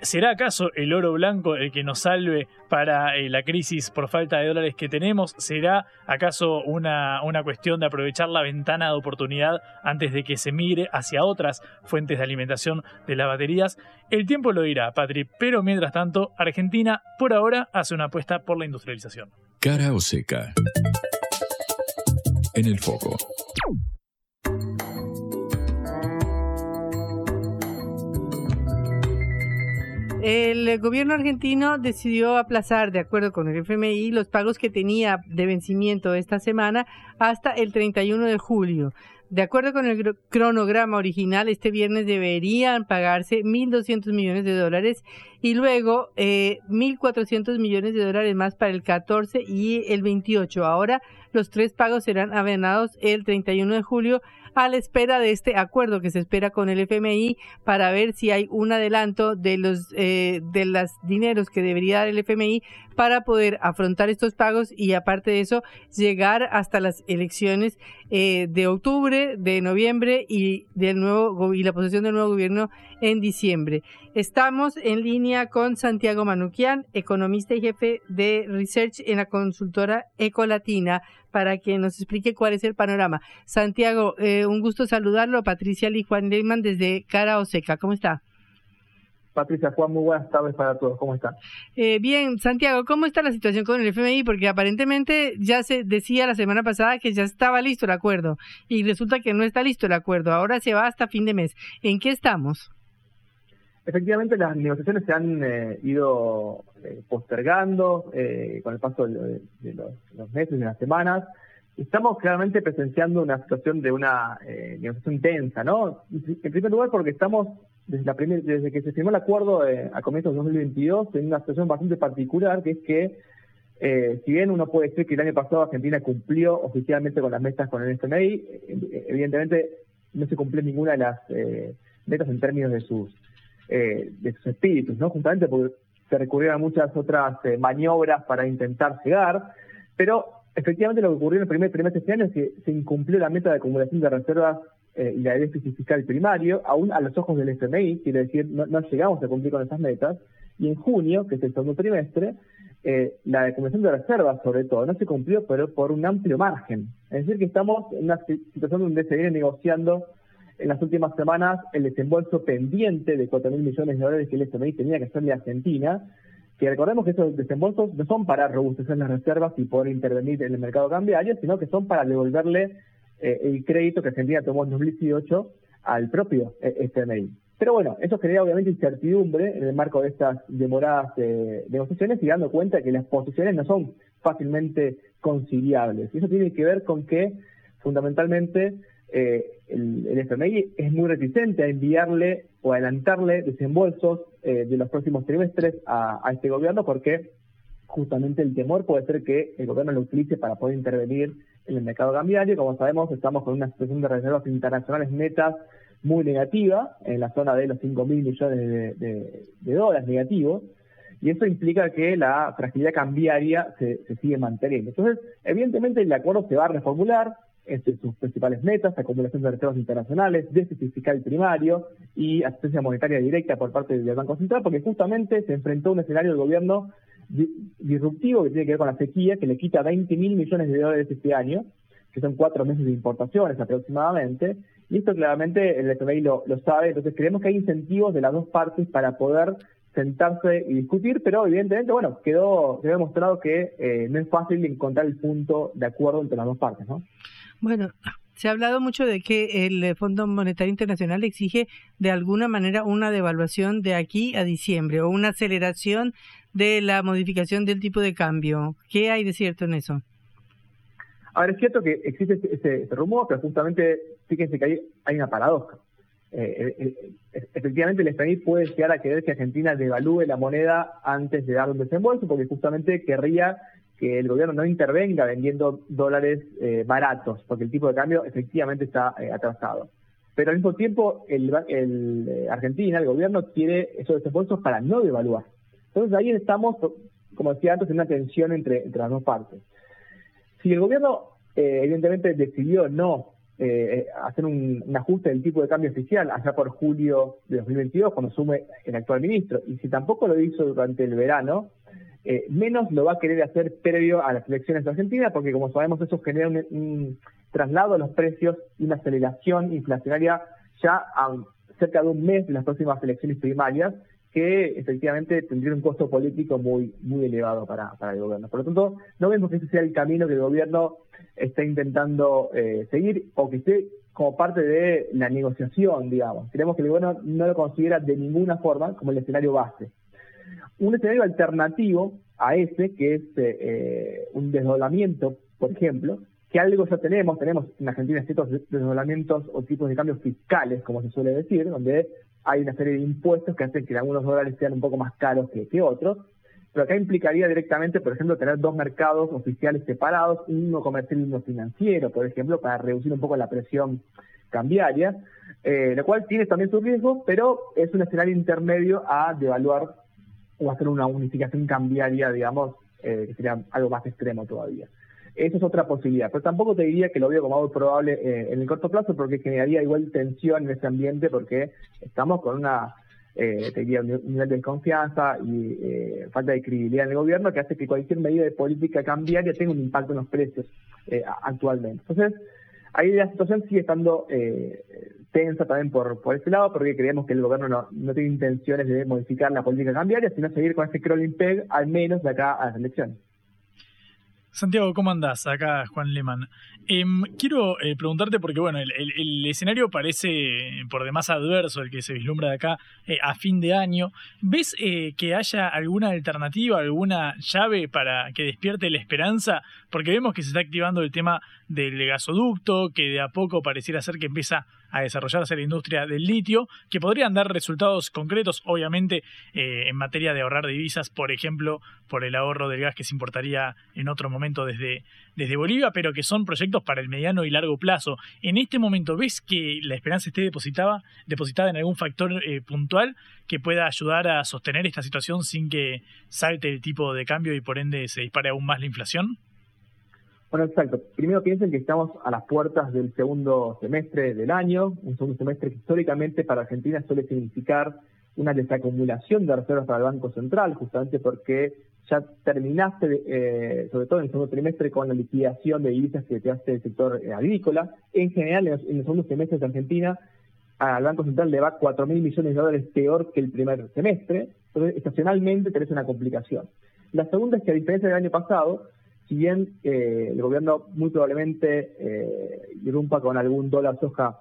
¿Será acaso el oro blanco el que nos salve para eh, la crisis por falta de dólares que tenemos? ¿Será acaso una, una cuestión de aprovechar la ventana de oportunidad antes de que se migre hacia otras fuentes de alimentación de las baterías? El tiempo lo dirá, Patri, pero mientras tanto, Argentina por ahora hace una apuesta por la industrialización. Cara o seca. En el foco. El gobierno argentino decidió aplazar, de acuerdo con el FMI, los pagos que tenía de vencimiento esta semana hasta el 31 de julio. de acuerdo con el cronograma original, este viernes deberían pagarse 1.200 millones de dólares y luego eh, 1.400 millones de dólares más para el 14 y el 28. Ahora los tres pagos serán avenados el 31 de julio a la espera de este acuerdo que se espera con el FMI para ver si hay un adelanto de los eh, de los dineros que debería dar el FMI para poder afrontar estos pagos y aparte de eso llegar hasta las elecciones eh, de octubre, de noviembre y del nuevo y la posesión del nuevo gobierno en diciembre. Estamos en línea con Santiago Manuquian, economista y jefe de research en la consultora Ecolatina, para que nos explique cuál es el panorama. Santiago, eh, un gusto saludarlo. Patricia Lee Juan Leyman desde Cara Oseca. ¿Cómo está? Patricia Juan, muy buenas tardes para todos. ¿Cómo están? Eh, bien, Santiago, ¿cómo está la situación con el FMI? Porque aparentemente ya se decía la semana pasada que ya estaba listo el acuerdo y resulta que no está listo el acuerdo. Ahora se va hasta fin de mes. ¿En qué estamos? Efectivamente, las negociaciones se han eh, ido eh, postergando eh, con el paso de, los, meses, de las semanas. Estamos claramente presenciando una situación de una negociación tensa, ¿no? En primer lugar, porque estamos desde, la desde que se firmó el acuerdo a comienzos de 2022 en una situación bastante particular, que es que si bien uno puede decir que el año pasado Argentina cumplió oficialmente con las metas con el FMI, evidentemente no se cumplió ninguna de las metas en términos de sus eh, de sus espíritus, ¿no? Justamente porque se recurrieron a muchas otras eh, maniobras para intentar llegar, pero efectivamente lo que ocurrió en el primer trimestre de este año es que se incumplió la meta de acumulación de reservas eh, y la déficit fiscal primario, aún a los ojos del FMI, quiere decir, no, no llegamos a cumplir con esas metas, y en junio, que es el segundo trimestre, eh, la acumulación de reservas, sobre todo, no se cumplió, pero por un amplio margen. Es decir, que estamos en una situación donde se viene negociando en las últimas semanas el desembolso pendiente de 4 mil millones de dólares que el FMI tenía que hacerle a Argentina, que recordemos que esos desembolsos no son para robustecer las reservas y poder intervenir en el mercado cambiario, sino que son para devolverle eh, el crédito que Argentina tomó en 2018 al propio eh, FMI. Pero bueno, eso genera obviamente incertidumbre en el marco de estas demoradas eh, negociaciones y dando cuenta que las posiciones no son fácilmente conciliables. Y eso tiene que ver con que fundamentalmente eh, el, FMI es muy reticente a enviarle o adelantarle desembolsos eh, de los próximos trimestres a, este gobierno porque justamente el temor puede ser que el gobierno lo utilice para poder intervenir en el mercado cambiario. Como sabemos, estamos con una situación de reservas internacionales netas muy negativa, en la zona de los 5 mil millones de, dólares negativos, y eso implica que la fragilidad cambiaria se, se sigue manteniendo. Entonces, evidentemente el acuerdo se va a reformular, entre sus principales metas, acumulación de reservas internacionales, déficit fiscal primario y asistencia monetaria directa por parte del Banco Central, porque justamente se enfrentó a un escenario del gobierno disruptivo que tiene que ver con la sequía, que le quita 20 mil millones de dólares este año, que son cuatro meses de importaciones aproximadamente, y esto claramente el FMI lo, lo sabe, entonces creemos que hay incentivos de las dos partes para poder sentarse y discutir, pero evidentemente, bueno, quedó, quedó demostrado que eh, no es fácil encontrar el punto de acuerdo entre las dos partes, ¿no? Bueno, se ha hablado mucho de que el Fondo Monetario Internacional exige de alguna manera una devaluación de aquí a diciembre o una aceleración de la modificación del tipo de cambio. ¿Qué hay de cierto en eso? A ver, es cierto que existe ese, rumor, pero justamente fíjense que hay, una paradoja. Eh, eh, eh, efectivamente, el FMI puede llegar a querer que Argentina devalúe la moneda antes de dar un desembolso, porque justamente querría que el gobierno no intervenga vendiendo dólares baratos, porque el tipo de cambio efectivamente está atrasado. Pero al mismo tiempo, el, el Argentina, el gobierno, quiere esos desembolsos para no devaluar. Entonces ahí estamos, como decía antes, en una tensión entre, entre las dos partes. Si el gobierno, evidentemente, decidió no hacer un, un, ajuste del tipo de cambio oficial allá por julio de 2022, cuando asume el actual ministro, y si tampoco lo hizo durante el verano, eh, menos lo va a querer hacer previo a las elecciones de Argentina, porque como sabemos eso genera un, traslado a los precios y una aceleración inflacionaria ya a cerca de un mes de las próximas elecciones primarias, que efectivamente tendría un costo político muy muy elevado para, para el gobierno. Por lo tanto, no vemos que ese sea el camino que el gobierno está intentando eh, seguir o que esté como parte de la negociación, digamos. Creemos que el gobierno no lo considera de ninguna forma como el escenario base un escenario alternativo a ese, que es eh, eh, un desdoblamiento, por ejemplo, que algo ya tenemos, tenemos en Argentina ciertos desdoblamientos o tipos de cambios fiscales, como se suele decir, donde hay una serie de impuestos que hacen que algunos dólares sean un poco más caros que, otros, pero acá implicaría directamente, por ejemplo, tener dos mercados oficiales separados, uno comercial y uno financiero, por ejemplo, para reducir un poco la presión cambiaria, eh, lo cual tiene también sus riesgos, pero es un escenario intermedio a devaluar o hacer una unificación cambiaria, digamos, eh, que sería algo más extremo todavía. Esa es otra posibilidad, pero tampoco te diría que lo veo como algo probable eh, en el corto plazo porque generaría igual tensión en ese ambiente porque estamos con una, eh, te diría, un nivel de confianza y eh, falta de credibilidad en el gobierno que hace que cualquier medida de política cambiaria tenga un impacto en los precios eh, actualmente. Entonces, ahí la situación sigue estando eh, tensa también por, por ese lado, porque creemos que el gobierno no, no tiene intenciones de modificar la política cambiaria, sino seguir con ese crawling peg, al menos de acá a las elecciones. Santiago, ¿cómo andás? Acá Juan Leman. Eh, quiero eh, preguntarte porque, bueno, el, escenario parece por demás adverso el que se vislumbra de acá eh, a fin de año. ¿Ves eh, que haya alguna alternativa, alguna llave para que despierte la esperanza? Porque vemos que se está activando el tema del gasoducto, que de a poco pareciera ser que empieza a desarrollarse la industria del litio, que podrían dar resultados concretos, obviamente, eh, en materia de ahorrar divisas, por ejemplo, por el ahorro del gas que se importaría en otro momento desde, desde Bolivia, pero que son proyectos para el mediano y largo plazo. En este momento, ¿ves que la esperanza esté depositada, depositada en algún factor eh, puntual que pueda ayudar a sostener esta situación sin que salte el tipo de cambio y por ende se dispare aún más la inflación? Bueno, exacto. Primero piensen que estamos a las puertas del segundo semestre del año, un segundo semestre que históricamente para Argentina suele significar una desacumulación de reservas para el Banco Central, justamente porque ya terminaste, eh, sobre todo en el segundo trimestre, con la liquidación de divisas que te hace el sector eh, agrícola. En general, en los, en los segundos semestres de Argentina, al Banco Central le va 4 mil millones de dólares peor que el primer semestre. Entonces, estacionalmente tenés una complicación. La segunda es que, a diferencia del año pasado, si bien eh, el gobierno muy probablemente eh, irrumpa con algún dólar soja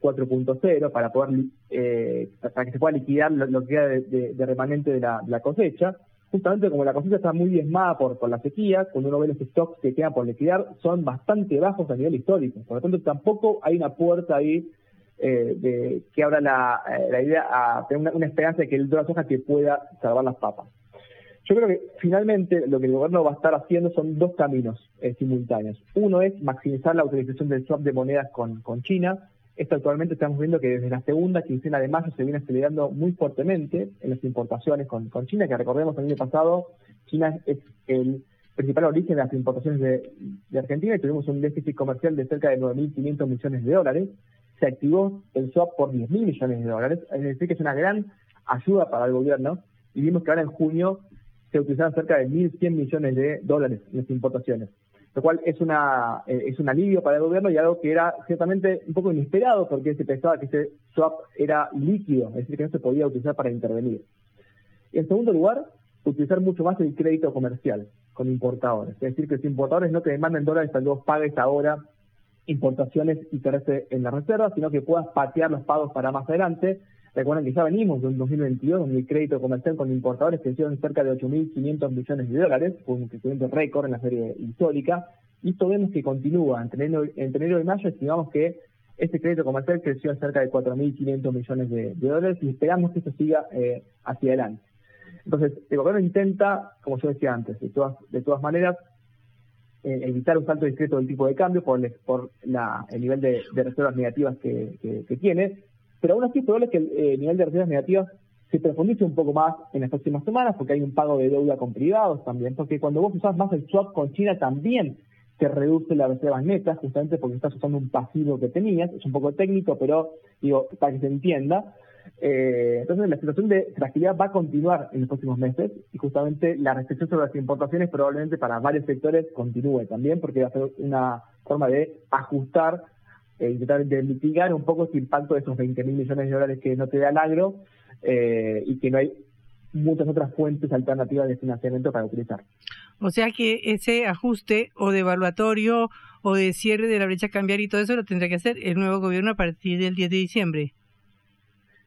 4.0 para poder eh, para que se pueda liquidar lo, lo que queda de, de, de, remanente de la, cosecha, justamente como la cosecha está muy diezmada por, la sequía, cuando uno ve los stocks que quedan por liquidar, son bastante bajos a nivel histórico. Por lo tanto, tampoco hay una puerta ahí eh, de, que abra la, la idea a tener una, una esperanza de que el dólar soja que pueda salvar las papas. Yo creo que finalmente lo que el gobierno va a estar haciendo son dos caminos eh, simultáneos. Uno es maximizar la utilización del swap de monedas con, China. Esto actualmente estamos viendo que desde la segunda quincena de mayo se viene acelerando muy fuertemente en las importaciones con, con China, que recordemos el año pasado, China es el principal origen de las importaciones de, de Argentina y tuvimos un déficit comercial de cerca de 9.500 millones de dólares. Se activó el swap por 10.000 millones de dólares, es decir, que es una gran ayuda para el gobierno. Y vimos que ahora en junio se utilizaron cerca de 1.100 millones de dólares en las importaciones, lo cual es una eh, un alivio para el gobierno y algo que era ciertamente un poco inesperado porque se pensaba que ese swap era líquido, es decir, que no se podía utilizar para intervenir. En segundo lugar, utilizar mucho más el crédito comercial con importadores, es decir, que los importadores no te demanden dólares para que vos pagues ahora importaciones y quedarse en la reserva, sino que puedas patear los pagos para más adelante Recuerden que ya venimos de un 2022 donde el crédito comercial con importadores creció en cerca de 8.500 millones de dólares, fue un crecimiento récord en la serie histórica, y esto vemos que continúa. Entre enero, entre enero y mayo estimamos que este crédito comercial creció en cerca de 4.500 millones de, dólares y esperamos que esto siga eh, hacia adelante. Entonces, el gobierno intenta, como yo decía antes, de todas, de todas maneras, eh, evitar un salto discreto del tipo de cambio por, el, la, el nivel de, reservas negativas que tiene, pero aún así es probable que el eh, nivel de reservas negativas se profundice un poco más en las próximas semanas, porque hay un pago de deuda con privados también, porque cuando vos usás más el swap con China también te reduce las reservas netas, justamente porque estás usando un pasivo que tenías, es un poco técnico, pero digo, para que se entienda. Eh, entonces la situación de fragilidad va a continuar en los próximos meses y justamente la restricción sobre las importaciones probablemente para varios sectores continúe también porque va a ser una forma de ajustar eh, intentar de mitigar un poco ese impacto de esos 20 mil millones de dólares que no te da el agro eh, y que no hay muchas otras fuentes alternativas de financiamiento para utilizar. O sea que ese ajuste o de evaluatorio o de cierre de la brecha cambiaria y todo eso lo tendrá que hacer el nuevo gobierno a partir del 10 de diciembre.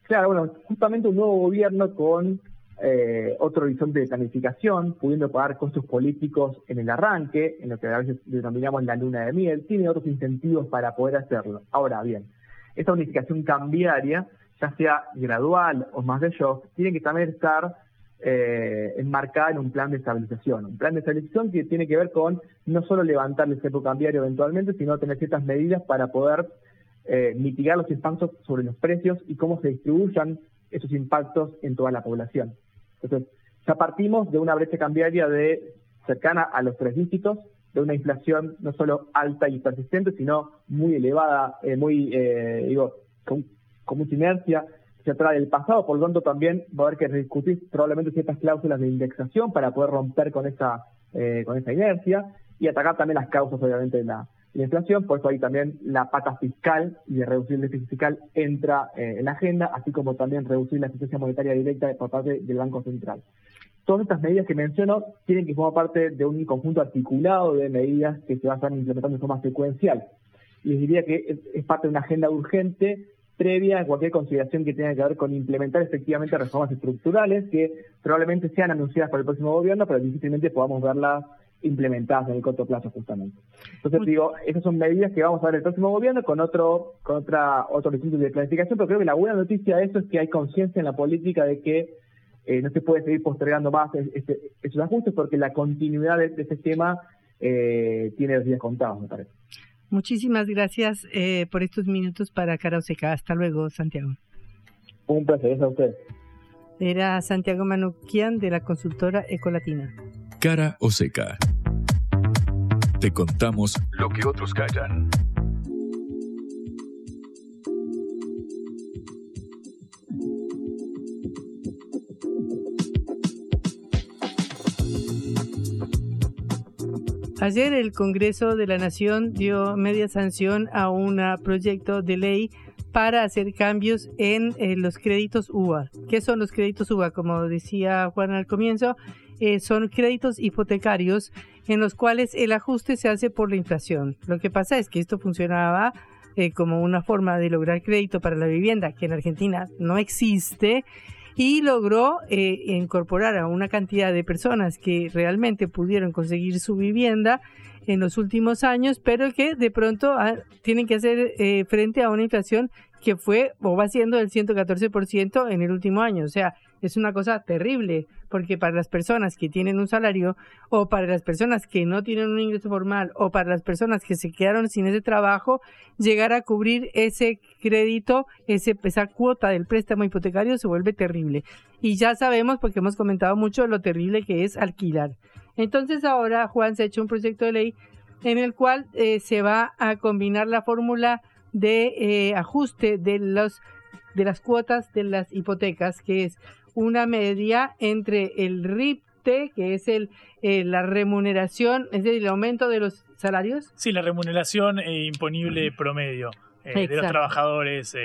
Claro, bueno, justamente un nuevo gobierno con eh, otro horizonte de planificación, pudiendo pagar costos políticos en el arranque, en lo que a veces denominamos la luna de miel, tiene otros incentivos para poder hacerlo. Ahora bien, esta unificación cambiaria, ya sea gradual o más de shock, tiene que también estar eh, enmarcada en un plan de estabilización. Un plan de estabilización que tiene que ver con no solo levantar el cepo cambiario eventualmente, sino tener ciertas medidas para poder eh, mitigar los impactos sobre los precios y cómo se distribuyan esos impactos en toda la población. Entonces, ya partimos de una brecha cambiaria de cercana a los tres dígitos, de una inflación no solo alta y persistente, sino muy elevada, eh, muy, eh, digo, con, mucha inercia, se atrae del pasado, por lo tanto también va a haber que discutir probablemente ciertas cláusulas de indexación para poder romper con esa, eh, con esa inercia y atacar también las causas, obviamente, de la, la inflación, por eso ahí también la pata fiscal y de reducir el déficit fiscal entra eh, en la agenda, así como también reducir la asistencia monetaria directa por parte del Banco Central. Todas estas medidas que menciono tienen que formar parte de un conjunto articulado de medidas que se van a estar implementando de forma secuencial. Y les diría que es, parte de una agenda urgente previa a cualquier consideración que tenga que ver con implementar efectivamente reformas estructurales que probablemente sean anunciadas por el próximo gobierno, pero difícilmente podamos verlas implementadas en el corto plazo justamente. Entonces digo, esas son medidas que vamos a ver el próximo gobierno con otro con otra otro horizonte de planificación, pero creo que la buena noticia de eso es que hay conciencia en la política de que eh, no se puede seguir postergando más este, estos ajustes porque la continuidad de, este tema eh, tiene los días contados, me parece. Muchísimas gracias eh, por estos minutos para Cara Oseca. Hasta luego, Santiago. Un placer, a usted. Era Santiago Manuquian de la consultora Ecolatina. Cara o seca. Te contamos lo que otros callan. Ayer el Congreso de la Nación dio media sanción a un proyecto de ley para hacer cambios en eh, los créditos UBA. ¿Qué son los créditos UBA? Como decía Juan al comienzo, eh, son créditos hipotecarios en los cuales el ajuste se hace por la inflación. Lo que pasa es que esto funcionaba eh, como una forma de lograr crédito para la vivienda, que en Argentina no existe, y logró eh, incorporar a una cantidad de personas que realmente pudieron conseguir su vivienda en los últimos años, pero que de pronto ah, tienen que hacer eh, frente a una inflación que fue o va siendo del 114% en el último año. O sea, es una cosa terrible, porque para las personas que tienen un salario o para las personas que no tienen un ingreso formal o para las personas que se quedaron sin ese trabajo, llegar a cubrir ese crédito, ese, esa cuota del préstamo hipotecario se vuelve terrible. Y ya sabemos, porque hemos comentado mucho, lo terrible que es alquilar. Entonces ahora Juan se ha hecho un proyecto de ley en el cual eh, se va a combinar la fórmula de eh, ajuste de los de las cuotas de las hipotecas, que es una media entre el RIPTE, que es el eh, la remuneración, es decir, el aumento de los salarios. Sí, la remuneración eh, imponible promedio eh, de los trabajadores.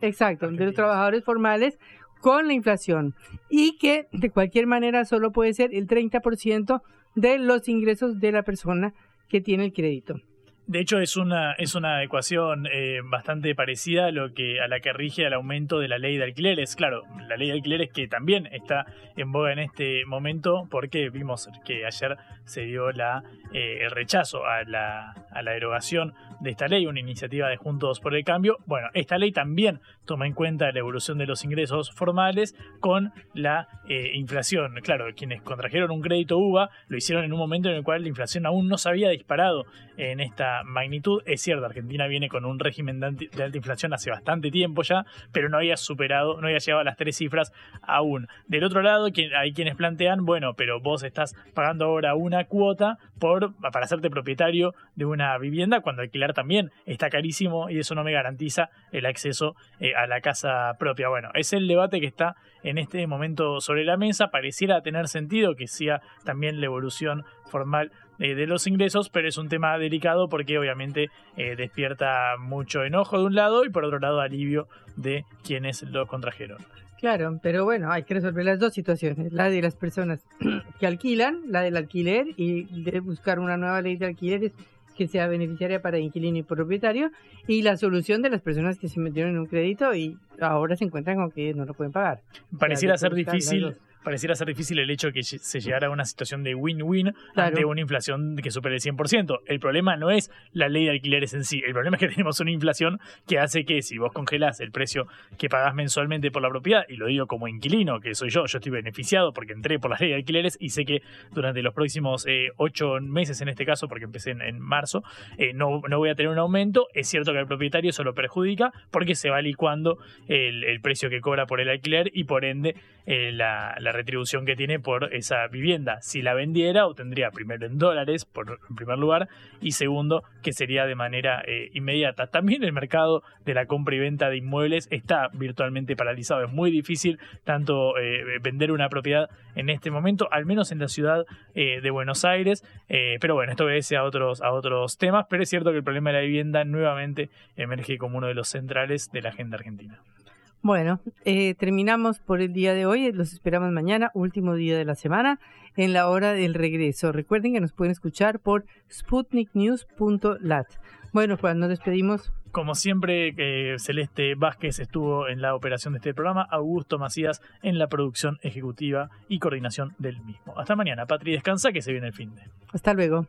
Exacto, de los trabajadores formales con la inflación y que de cualquier manera solo puede ser el 30% de los ingresos de la persona que tiene el crédito. De hecho, es una, es una ecuación eh, bastante parecida a, lo que, a la que rige el aumento de la ley de alquileres. Claro, la ley de alquileres que también está en boga en este momento porque vimos que ayer se dio la, eh, el rechazo a la, a la derogación de esta ley, una iniciativa de Juntos por el Cambio. Bueno, esta ley también toma en cuenta la evolución de los ingresos formales con la eh, inflación. Claro, quienes contrajeron un crédito UVA lo hicieron en un momento en el cual la inflación aún no se había disparado en esta magnitud. Es cierto, Argentina viene con un régimen de, alta inflación hace bastante tiempo ya, pero no había superado, no había llegado a las tres cifras aún. Del otro lado, hay quienes plantean, bueno, pero vos estás pagando ahora una cuota por, para hacerte propietario de una vivienda cuando también está carísimo y eso no me garantiza el acceso eh, a la casa propia. Bueno, es el debate que está en este momento sobre la mesa. Pareciera tener sentido que sea también la evolución formal eh, de los ingresos, pero es un tema delicado porque obviamente eh, despierta mucho enojo de un lado y por otro lado alivio de quienes lo contrajeron. Claro, pero bueno, hay que resolver las dos situaciones, la de las personas que alquilan, la del alquiler y de buscar una nueva ley de alquileres que sea beneficiaria para inquilino y propietario y la solución de las personas que se metieron en un crédito y ahora se encuentran con que no lo pueden pagar. Pareciera ser difícil pareciera ser difícil el hecho de que se llegara a una situación de win-win ante una inflación que supere el 100%. El problema no es la ley de alquileres en sí, el problema es que tenemos una inflación que hace que si vos congelás el precio que pagás mensualmente por la propiedad, y lo digo como inquilino, que soy yo, yo estoy beneficiado porque entré por la ley de alquileres y sé que durante los próximos eh, ocho meses en este caso, porque empecé en, marzo, eh, no, no voy a tener un aumento. Es cierto que al propietario eso lo perjudica porque se va licuando el, el precio que cobra por el alquiler y por ende eh, la, la, retribución que tiene por esa vivienda. Si la vendiera, obtendría primero en dólares, por, en primer lugar, y segundo, que sería de manera eh, inmediata. También el mercado de la compra y venta de inmuebles está virtualmente paralizado. Es muy difícil tanto eh, vender una propiedad en este momento, al menos en la ciudad de Buenos Aires. pero bueno, esto obedece a otros, a otros temas, pero es cierto que el problema de la vivienda nuevamente emerge como uno de los centrales de la agenda argentina. Bueno, eh, terminamos por el día de hoy. Los esperamos mañana, último día de la semana, en la hora del regreso. Recuerden que nos pueden escuchar por sputniknews.lat. Bueno, Juan, nos despedimos. Como siempre, eh, Celeste Vázquez estuvo en la operación de este programa, Augusto Macías en la producción ejecutiva y coordinación del mismo. Hasta mañana, Patri, descansa que se viene el fin de. Hasta luego.